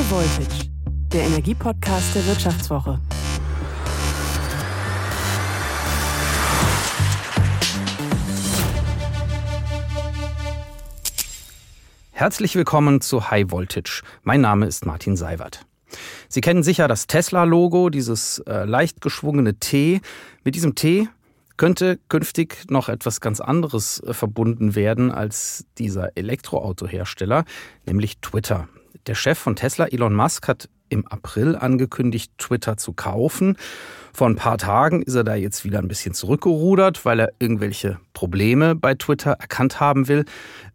High Voltage, der Energiepodcast der Wirtschaftswoche. Herzlich willkommen zu High Voltage. Mein Name ist Martin Seiwert. Sie kennen sicher das Tesla-Logo, dieses äh, leicht geschwungene T. Mit diesem T könnte künftig noch etwas ganz anderes äh, verbunden werden als dieser Elektroautohersteller, nämlich Twitter. Der Chef von Tesla, Elon Musk, hat im April angekündigt, Twitter zu kaufen. Vor ein paar Tagen ist er da jetzt wieder ein bisschen zurückgerudert, weil er irgendwelche Probleme bei Twitter erkannt haben will.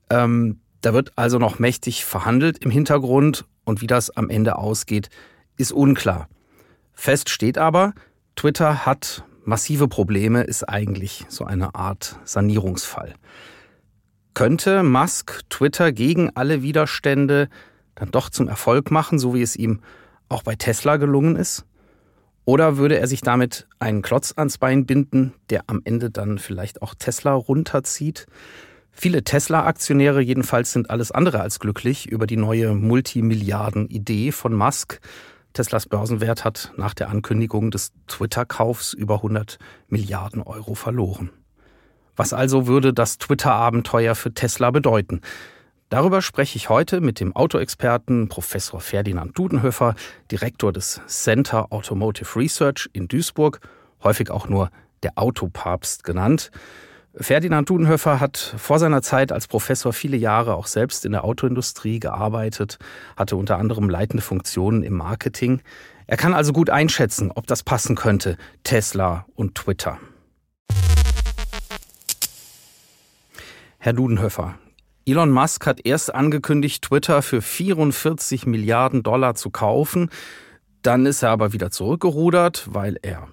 Ähm, da wird also noch mächtig verhandelt im Hintergrund und wie das am Ende ausgeht, ist unklar. Fest steht aber, Twitter hat massive Probleme, ist eigentlich so eine Art Sanierungsfall. Könnte Musk Twitter gegen alle Widerstände dann doch zum Erfolg machen, so wie es ihm auch bei Tesla gelungen ist? Oder würde er sich damit einen Klotz ans Bein binden, der am Ende dann vielleicht auch Tesla runterzieht? Viele Tesla-Aktionäre jedenfalls sind alles andere als glücklich über die neue Multimilliarden-Idee von Musk. Teslas Börsenwert hat nach der Ankündigung des Twitter-Kaufs über 100 Milliarden Euro verloren. Was also würde das Twitter-Abenteuer für Tesla bedeuten? Darüber spreche ich heute mit dem Autoexperten Professor Ferdinand Dudenhöfer, Direktor des Center Automotive Research in Duisburg, häufig auch nur der Autopapst genannt. Ferdinand Dudenhöfer hat vor seiner Zeit als Professor viele Jahre auch selbst in der Autoindustrie gearbeitet, hatte unter anderem leitende Funktionen im Marketing. Er kann also gut einschätzen, ob das passen könnte, Tesla und Twitter. Herr Dudenhöfer, Elon Musk hat erst angekündigt, Twitter für 44 Milliarden Dollar zu kaufen. Dann ist er aber wieder zurückgerudert, weil er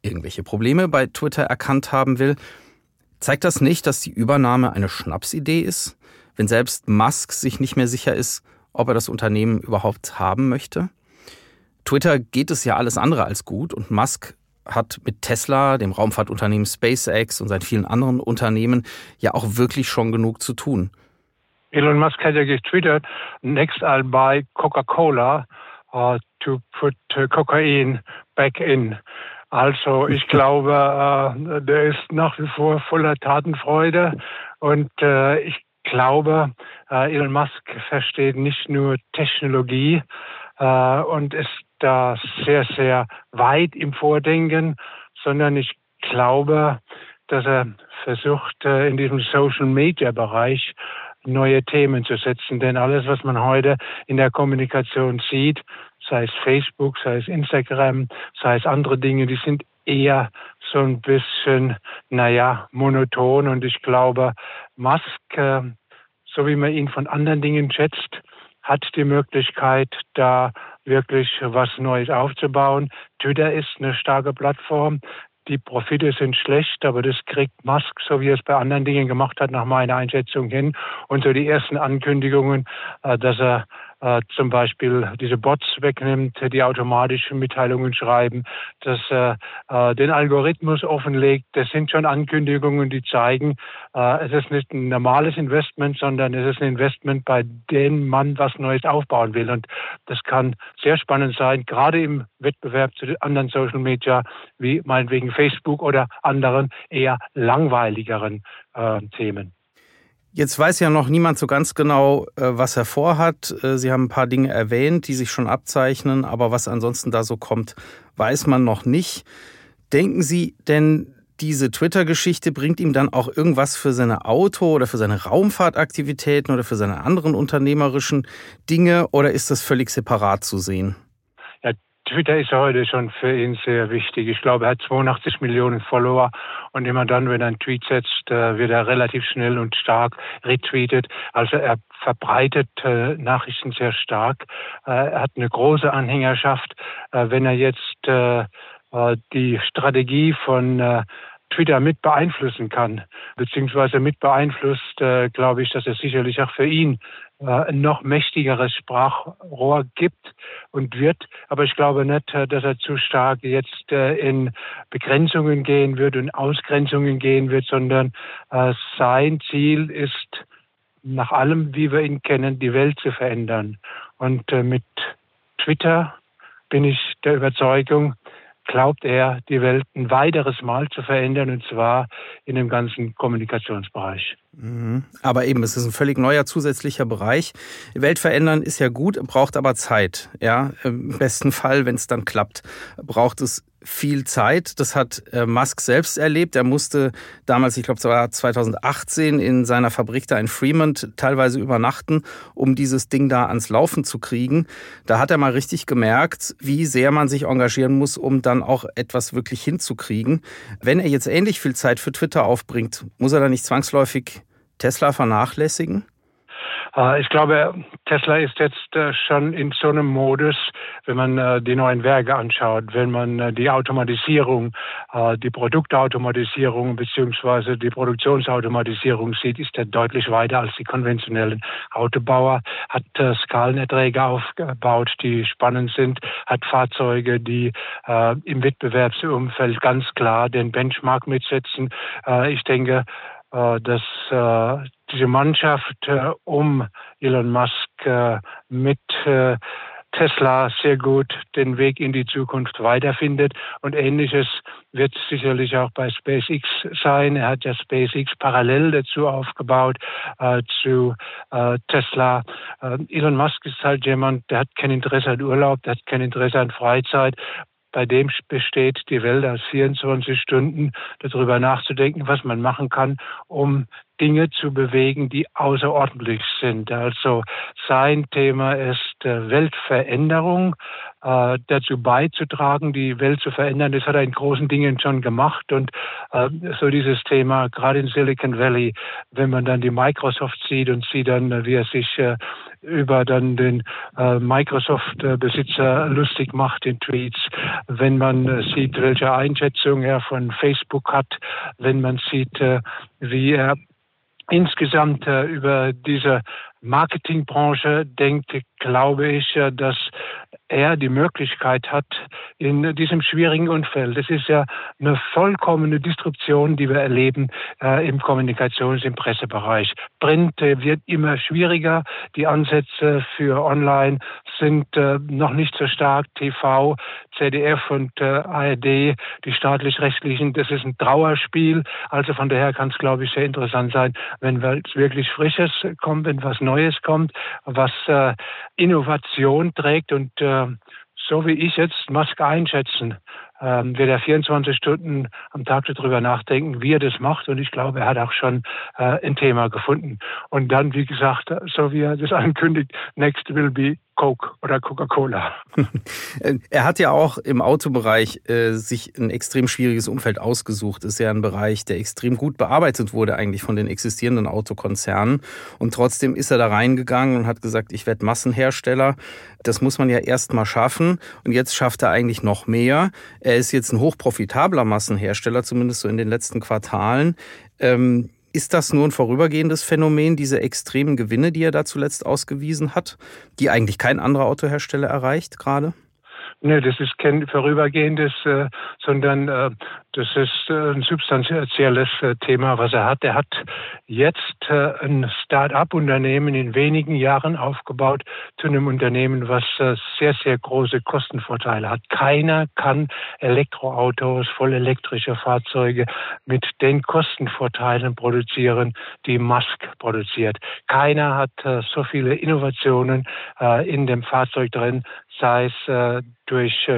irgendwelche Probleme bei Twitter erkannt haben will. Zeigt das nicht, dass die Übernahme eine Schnapsidee ist, wenn selbst Musk sich nicht mehr sicher ist, ob er das Unternehmen überhaupt haben möchte? Twitter geht es ja alles andere als gut und Musk hat mit Tesla, dem Raumfahrtunternehmen SpaceX und seinen vielen anderen Unternehmen ja auch wirklich schon genug zu tun. Elon Musk hat ja getwittert, next I'll buy Coca-Cola uh, to put uh, cocaine back in. Also ich glaube, uh, der ist nach wie vor voller Tatenfreude und uh, ich glaube, uh, Elon Musk versteht nicht nur Technologie und ist da sehr, sehr weit im Vordenken, sondern ich glaube, dass er versucht, in diesem Social-Media-Bereich neue Themen zu setzen. Denn alles, was man heute in der Kommunikation sieht, sei es Facebook, sei es Instagram, sei es andere Dinge, die sind eher so ein bisschen, naja, monoton. Und ich glaube, Musk, äh, so wie man ihn von anderen Dingen schätzt, hat die Möglichkeit, da wirklich was Neues aufzubauen. Twitter ist eine starke Plattform die Profite sind schlecht, aber das kriegt Musk, so wie er es bei anderen Dingen gemacht hat, nach meiner Einschätzung hin. Und so die ersten Ankündigungen, äh, dass er äh, zum Beispiel diese Bots wegnimmt, die automatische Mitteilungen schreiben, dass er äh, den Algorithmus offenlegt. Das sind schon Ankündigungen, die zeigen, äh, es ist nicht ein normales Investment, sondern es ist ein Investment, bei dem man was Neues aufbauen will. Und das kann sehr spannend sein, gerade im Wettbewerb zu den anderen Social Media, wie meinetwegen Facebook oder anderen eher langweiligeren äh, Themen. Jetzt weiß ja noch niemand so ganz genau, äh, was er vorhat. Äh, Sie haben ein paar Dinge erwähnt, die sich schon abzeichnen, aber was ansonsten da so kommt, weiß man noch nicht. Denken Sie denn, diese Twitter-Geschichte bringt ihm dann auch irgendwas für seine Auto- oder für seine Raumfahrtaktivitäten oder für seine anderen unternehmerischen Dinge oder ist das völlig separat zu sehen? Twitter ist heute schon für ihn sehr wichtig. Ich glaube, er hat 82 Millionen Follower und immer dann, wenn er einen Tweet setzt, äh, wird er relativ schnell und stark retweetet. Also er verbreitet äh, Nachrichten sehr stark. Äh, er hat eine große Anhängerschaft. Wenn er jetzt die Strategie von Twitter mit beeinflussen kann, beziehungsweise mit beeinflusst, glaube ich, dass es sicherlich auch für ihn äh, ein noch mächtigeres Sprachrohr gibt und wird. Aber ich glaube nicht, äh, dass er zu stark jetzt äh, in Begrenzungen gehen wird und Ausgrenzungen gehen wird, sondern sein Ziel ist, nach allem, wie wir ihn kennen, die Welt zu verändern. Und mit Twitter bin ich der Überzeugung, glaubt er, die Welt ein weiteres Mal zu verändern, und zwar in dem ganzen Kommunikationsbereich. Mhm. Aber eben, es ist ein völlig neuer zusätzlicher Bereich. Welt verändern ist ja gut, braucht aber Zeit. Ja, im besten Fall, wenn es dann klappt, braucht es viel Zeit. Das hat äh, Musk selbst erlebt. Er musste damals, ich glaube, es war 2018, in seiner Fabrik da in Fremont teilweise übernachten, um dieses Ding da ans Laufen zu kriegen. Da hat er mal richtig gemerkt, wie sehr man sich engagieren muss, um dann auch etwas wirklich hinzukriegen. Wenn er jetzt ähnlich viel Zeit für Twitter aufbringt, muss er da nicht zwangsläufig Tesla vernachlässigen? Äh, ich glaube, Tesla ist jetzt äh, schon in so einem Modus, wenn man äh, die neuen Werke anschaut, wenn man die Automatisierung, die Produktautomatisierung beziehungsweise die Produktionsautomatisierung sieht, ist er deutlich weiter als die konventionellen Autobauer, hat Skalenerträge aufgebaut, die spannend sind, hat Fahrzeuge, die im Wettbewerbsumfeld ganz klar den Benchmark mitsetzen. Ich denke, dass diese Mannschaft äh, um Elon Musk äh, mit äh, Tesla sehr gut den Weg in die Zukunft weiterfindet. Und ähnliches wird sicherlich auch bei SpaceX sein. Er hat ja SpaceX parallel dazu aufgebaut äh, zu äh, Tesla. Äh, Elon Musk ist halt jemand, der hat kein Interesse an Urlaub, der hat kein Interesse an Freizeit bei dem besteht die Welt aus 24 Stunden, darüber nachzudenken, was man machen kann, um Dinge zu bewegen, die außerordentlich sind. Also sein Thema ist äh, Weltveränderung, äh, dazu beizutragen, die Welt zu verändern. Das hat er in großen Dingen schon gemacht. Und äh, so dieses Thema, gerade in Silicon Valley, wenn man dann die Microsoft sieht und sieht dann, wie er sich äh, über dann den äh, Microsoft-Besitzer lustig macht in Tweets, wenn man äh, sieht, welche Einschätzung er von Facebook hat, wenn man sieht, wie er insgesamt äh, über diese Marketingbranche denkt, glaube ich, dass er die Möglichkeit hat, in diesem schwierigen Umfeld, das ist ja eine vollkommene Disruption, die wir erleben äh, im Kommunikations-, im Pressebereich. Print äh, wird immer schwieriger, die Ansätze für Online sind äh, noch nicht so stark. TV, ZDF und äh, ARD, die staatlich-rechtlichen, das ist ein Trauerspiel. Also von daher kann es, glaube ich, sehr interessant sein, wenn was wirklich Frisches kommt, wenn was Neues kommt, was äh, Innovation trägt und äh, so wie ich jetzt Musk einschätzen, ähm, wird er 24 Stunden am Tag darüber nachdenken, wie er das macht. Und ich glaube, er hat auch schon äh, ein Thema gefunden. Und dann, wie gesagt, so wie er das ankündigt, next will be Coke oder Coca-Cola. er hat ja auch im Autobereich äh, sich ein extrem schwieriges Umfeld ausgesucht. Ist ja ein Bereich, der extrem gut bearbeitet wurde eigentlich von den existierenden Autokonzernen. Und trotzdem ist er da reingegangen und hat gesagt, ich werde Massenhersteller. Das muss man ja erst mal schaffen. Und jetzt schafft er eigentlich noch mehr. Er ist jetzt ein hochprofitabler Massenhersteller, zumindest so in den letzten Quartalen. Ähm, ist das nur ein vorübergehendes Phänomen, diese extremen Gewinne, die er da zuletzt ausgewiesen hat, die eigentlich kein anderer Autohersteller erreicht gerade? Nee, das ist kein vorübergehendes, äh, sondern äh, das ist äh, ein substanzielles äh, Thema, was er hat. Er hat jetzt äh, ein Start-up-Unternehmen in wenigen Jahren aufgebaut zu einem Unternehmen, was sehr, sehr große Kostenvorteile hat. Keiner kann Elektroautos, vollelektrische Fahrzeuge mit den Kostenvorteilen produzieren, die Musk produziert. Keiner hat so viele Innovationen in dem Fahrzeug drin, sei es durch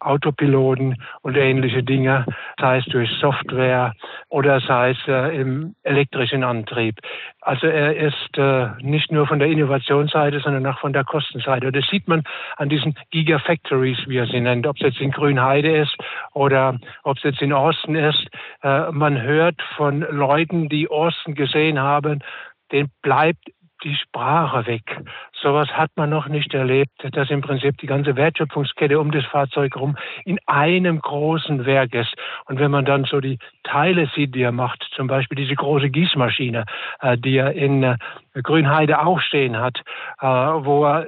Autopiloten und ähnliche Dinge, sei es durch Software oder sei es äh, im elektrischen Antrieb. Also er ist äh, nicht nur von der Innovationsseite, sondern auch von der Kostenseite. Und das sieht man an diesen Gigafactories, wie er sie nennt, ob es jetzt in Grünheide ist oder ob es jetzt in Austin ist. Äh, man hört von Leuten, die Austin gesehen haben, den bleibt die Sprache weg. Sowas hat man noch nicht erlebt, dass im Prinzip die ganze Wertschöpfungskette um das Fahrzeug herum in einem großen Werk ist. Und wenn man dann so die Teile sieht, die er macht, zum Beispiel diese große Gießmaschine, äh, die er in äh, Grünheide auch stehen hat, äh, wo er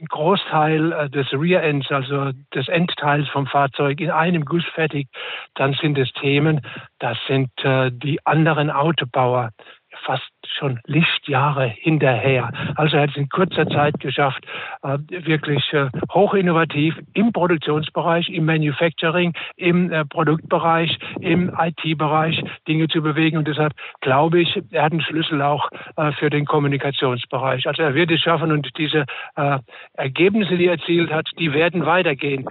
ein Großteil des Rear Ends, also des Endteils vom Fahrzeug in einem Guss fertig, dann sind es Themen, das sind die anderen Autobauer fast schon Lichtjahre hinterher. Also er hat es in kurzer Zeit geschafft, äh, wirklich äh, hochinnovativ im Produktionsbereich, im Manufacturing, im äh, Produktbereich, im IT-Bereich Dinge zu bewegen. Und deshalb glaube ich, er hat einen Schlüssel auch für den Kommunikationsbereich. Also er wird es schaffen und diese Ergebnisse, die er erzielt hat, die werden weitergehen.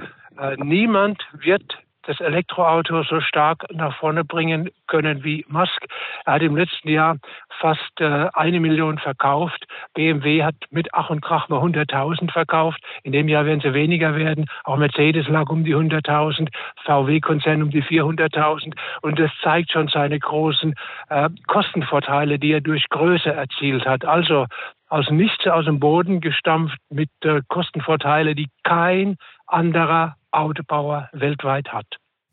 Niemand wird das Elektroauto so stark nach vorne bringen können wie Musk. Er hat im letzten Jahr fast äh, eine Million verkauft. BMW hat mit Ach und Krach mal 100.000 verkauft. In dem Jahr werden sie weniger werden. Auch Mercedes lag um die 100.000, VW-Konzern um die 400.000. Und das zeigt schon seine großen äh, Kostenvorteile, die er durch Größe erzielt hat. Also aus nichts aus dem Boden gestampft mit äh, Kostenvorteile, die kein anderer Autobauer weltweit hat.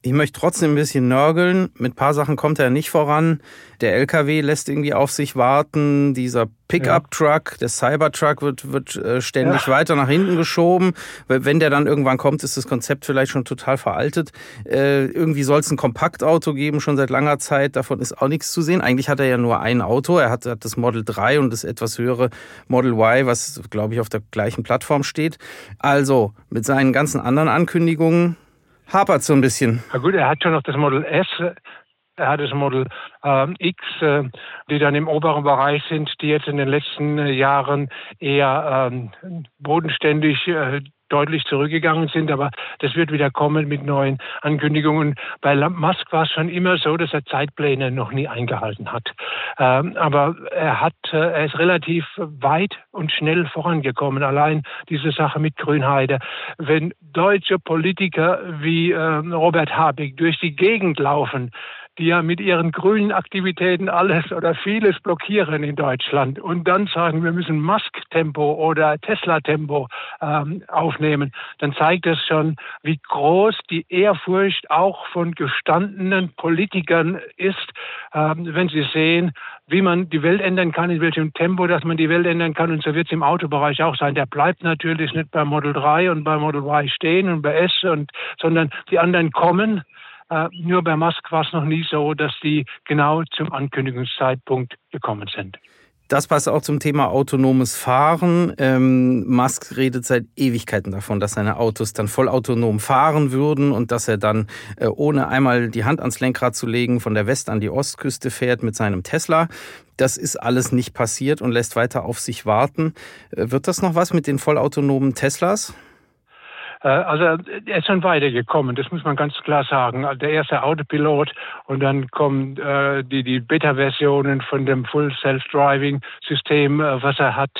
Ich möchte trotzdem ein bisschen nörgeln. Mit ein paar Sachen kommt er nicht voran. Der LKW lässt irgendwie auf sich warten. Dieser Pickup-Truck, der Cybertruck wird, wird äh, ständig ja. weiter nach hinten geschoben. Wenn der dann irgendwann kommt, ist das Konzept vielleicht schon total veraltet. Äh, irgendwie soll es ein Kompaktauto geben, schon seit langer Zeit. Davon ist auch nichts zu sehen. Eigentlich hat er ja nur ein Auto. Er hat, hat das Model 3 und das etwas höhere Model Y, was, glaube ich, auf der gleichen Plattform steht. Also, mit seinen ganzen anderen Ankündigungen hapert so ein bisschen. Na gut, er hat schon noch das Model S. Er hat das Model äh, X, äh, die dann im oberen Bereich sind, die jetzt in den letzten Jahren eher ähm, bodenständig äh, deutlich zurückgegangen sind, aber das wird wieder kommen mit neuen Ankündigungen. Bei Musk war es schon immer so, dass er Zeitpläne noch nie eingehalten hat. Ähm, aber er hat, äh, er ist relativ weit und schnell vorangekommen. Allein diese Sache mit Grünheide. Wenn deutsche Politiker wie äh, Robert Habeck durch die Gegend laufen, die ja mit ihren grünen Aktivitäten alles oder vieles blockieren in Deutschland und dann sagen, wir müssen Musk-Tempo oder Tesla-Tempo ähm, aufnehmen, dann zeigt das schon, wie groß die Ehrfurcht auch von gestandenen Politikern ist, ähm, wenn sie sehen, wie man die Welt ändern kann, in welchem Tempo, dass man die Welt ändern kann. Und so wird es im Autobereich auch sein. Der bleibt natürlich nicht bei Model 3 und bei Model Y stehen und bei S, und, sondern die anderen kommen äh, nur bei Musk war es noch nie so, dass die genau zum Ankündigungszeitpunkt gekommen sind. Das passt auch zum Thema autonomes Fahren. Ähm, Musk redet seit Ewigkeiten davon, dass seine Autos dann vollautonom fahren würden und dass er dann, äh, ohne einmal die Hand ans Lenkrad zu legen, von der West- an die Ostküste fährt mit seinem Tesla. Das ist alles nicht passiert und lässt weiter auf sich warten. Äh, wird das noch was mit den vollautonomen Teslas? Äh, also er ist schon weitergekommen, das muss man ganz klar sagen. Der erste Autopilot und dann kommen äh, die, die Beta-Versionen von dem Full Self-Driving-System, äh, was er hat.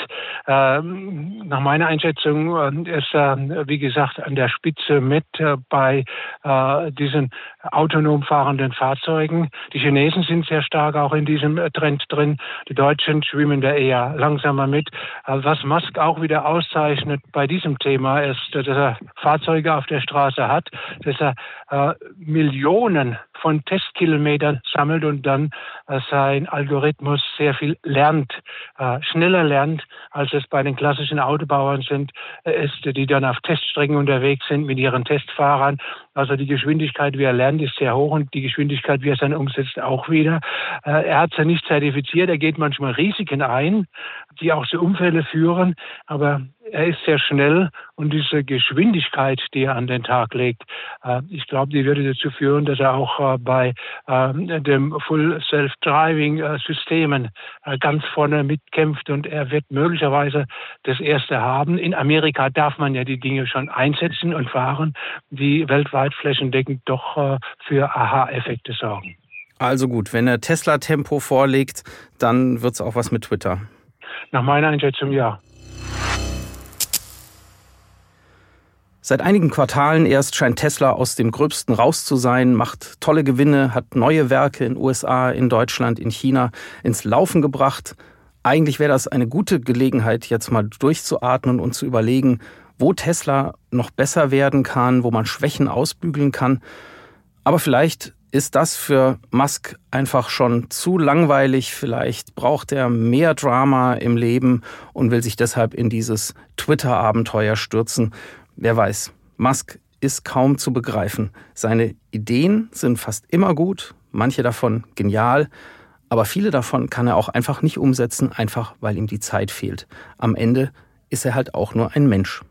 Ähm, nach meiner Einschätzung ist er, wie gesagt, an der Spitze mit bei diesen autonom fahrenden Fahrzeugen. Die Chinesen sind sehr stark auch in diesem Trend drin. Die Deutschen schwimmen da eher langsamer mit. Was Musk auch wieder auszeichnet bei diesem Thema ist, dass er Fahrzeuge auf der Straße hat, dass er äh, Millionen von Testkilometern sammelt und dann äh, sein Algorithmus sehr viel lernt, äh, schneller lernt, als es bei den klassischen Autobauern sind, äh, ist, die dann auf Teststrecken unterwegs sind mit ihren Testfahrern. Also die Geschwindigkeit, wie er lernt, ist sehr hoch und die Geschwindigkeit, wie er es dann umsetzt, auch wieder. Äh, er hat ja nicht zertifiziert, er geht manchmal Risiken ein, die auch zu Unfälle führen, aber er ist sehr schnell und diese Geschwindigkeit, die er an den Tag legt, äh, ich glaube, die würde dazu führen, dass er auch äh, bei ähm, dem Full Self-Driving äh, Systemen ganz vorne mitkämpft und er wird möglicherweise das erste haben. In Amerika darf man ja die Dinge schon einsetzen und fahren, die weltweit flächendeckend doch für Aha-Effekte sorgen. Also gut, wenn er Tesla-Tempo vorlegt, dann wird es auch was mit Twitter. Nach meiner Einschätzung ja. Seit einigen Quartalen erst scheint Tesla aus dem Gröbsten raus zu sein, macht tolle Gewinne, hat neue Werke in USA, in Deutschland, in China ins Laufen gebracht. Eigentlich wäre das eine gute Gelegenheit, jetzt mal durchzuatmen und zu überlegen, wo Tesla noch besser werden kann, wo man Schwächen ausbügeln kann. Aber vielleicht ist das für Musk einfach schon zu langweilig. Vielleicht braucht er mehr Drama im Leben und will sich deshalb in dieses Twitter-Abenteuer stürzen. Wer weiß, Musk ist kaum zu begreifen. Seine Ideen sind fast immer gut, manche davon genial, Aber viele davon kann er auch einfach nicht umsetzen, einfach weil ihm die Zeit fehlt. Am Ende ist er halt auch nur ein Mensch.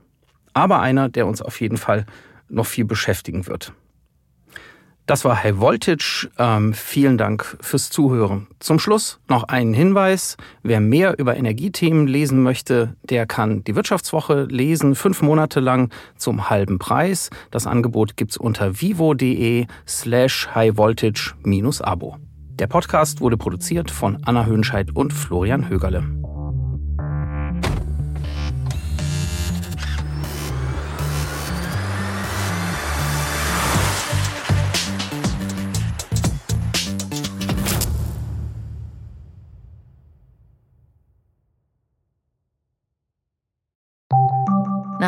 Aber einer, der uns auf jeden Fall noch viel beschäftigen wird. Das war High Voltage. Ähm, vielen Dank fürs Zuhören. Zum Schluss noch einen Hinweis. Wer mehr über Energiethemen lesen möchte, der kann die Wirtschaftswoche lesen, fünf Monate lang zum halben Preis. Das Angebot gibt's unter vivo.de slash highvoltage-abo. Der Podcast wurde produziert von Anna Höhnscheid und Florian Högerle.